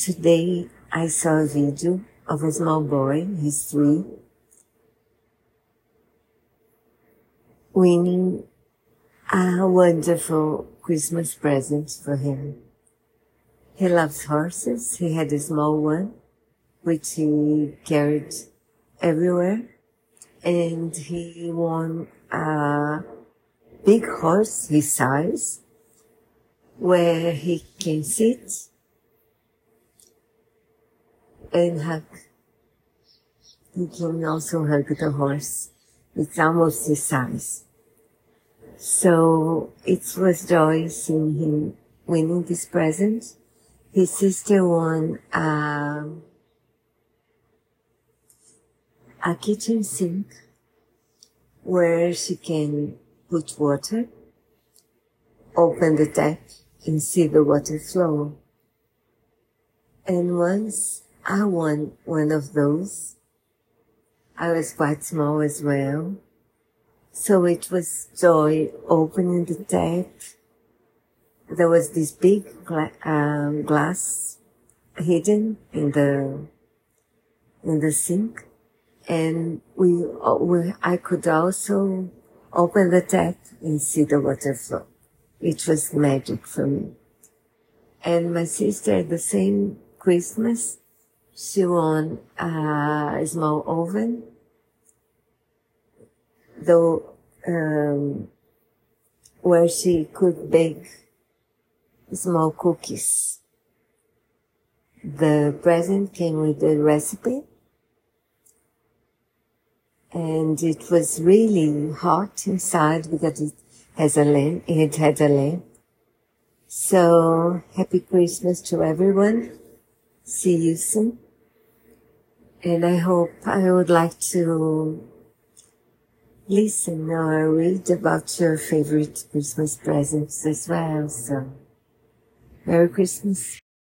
Today I saw a video of a small boy, he's three, winning a wonderful Christmas present for him. He loves horses. He had a small one, which he carried everywhere. And he won a big horse, his size, where he can sit and hug. He can also hug the horse. It's almost his size. So it was joy seeing him winning this present. His sister won um, a kitchen sink where she can put water, open the tap and see the water flow. And once I won one of those, I was quite small as well. So it was joy opening the tap. There was this big gla- um, glass hidden in the in the sink, and we, we I could also open the tap and see the water flow. It was magic for me. And my sister, the same Christmas, she won a small oven though um, where she could bake small cookies. The present came with the recipe and it was really hot inside because it has a lamp, it had a lamp. So happy Christmas to everyone. See you soon. And I hope I would like to listen or read about your favorite Christmas presents as well. So, Merry Christmas.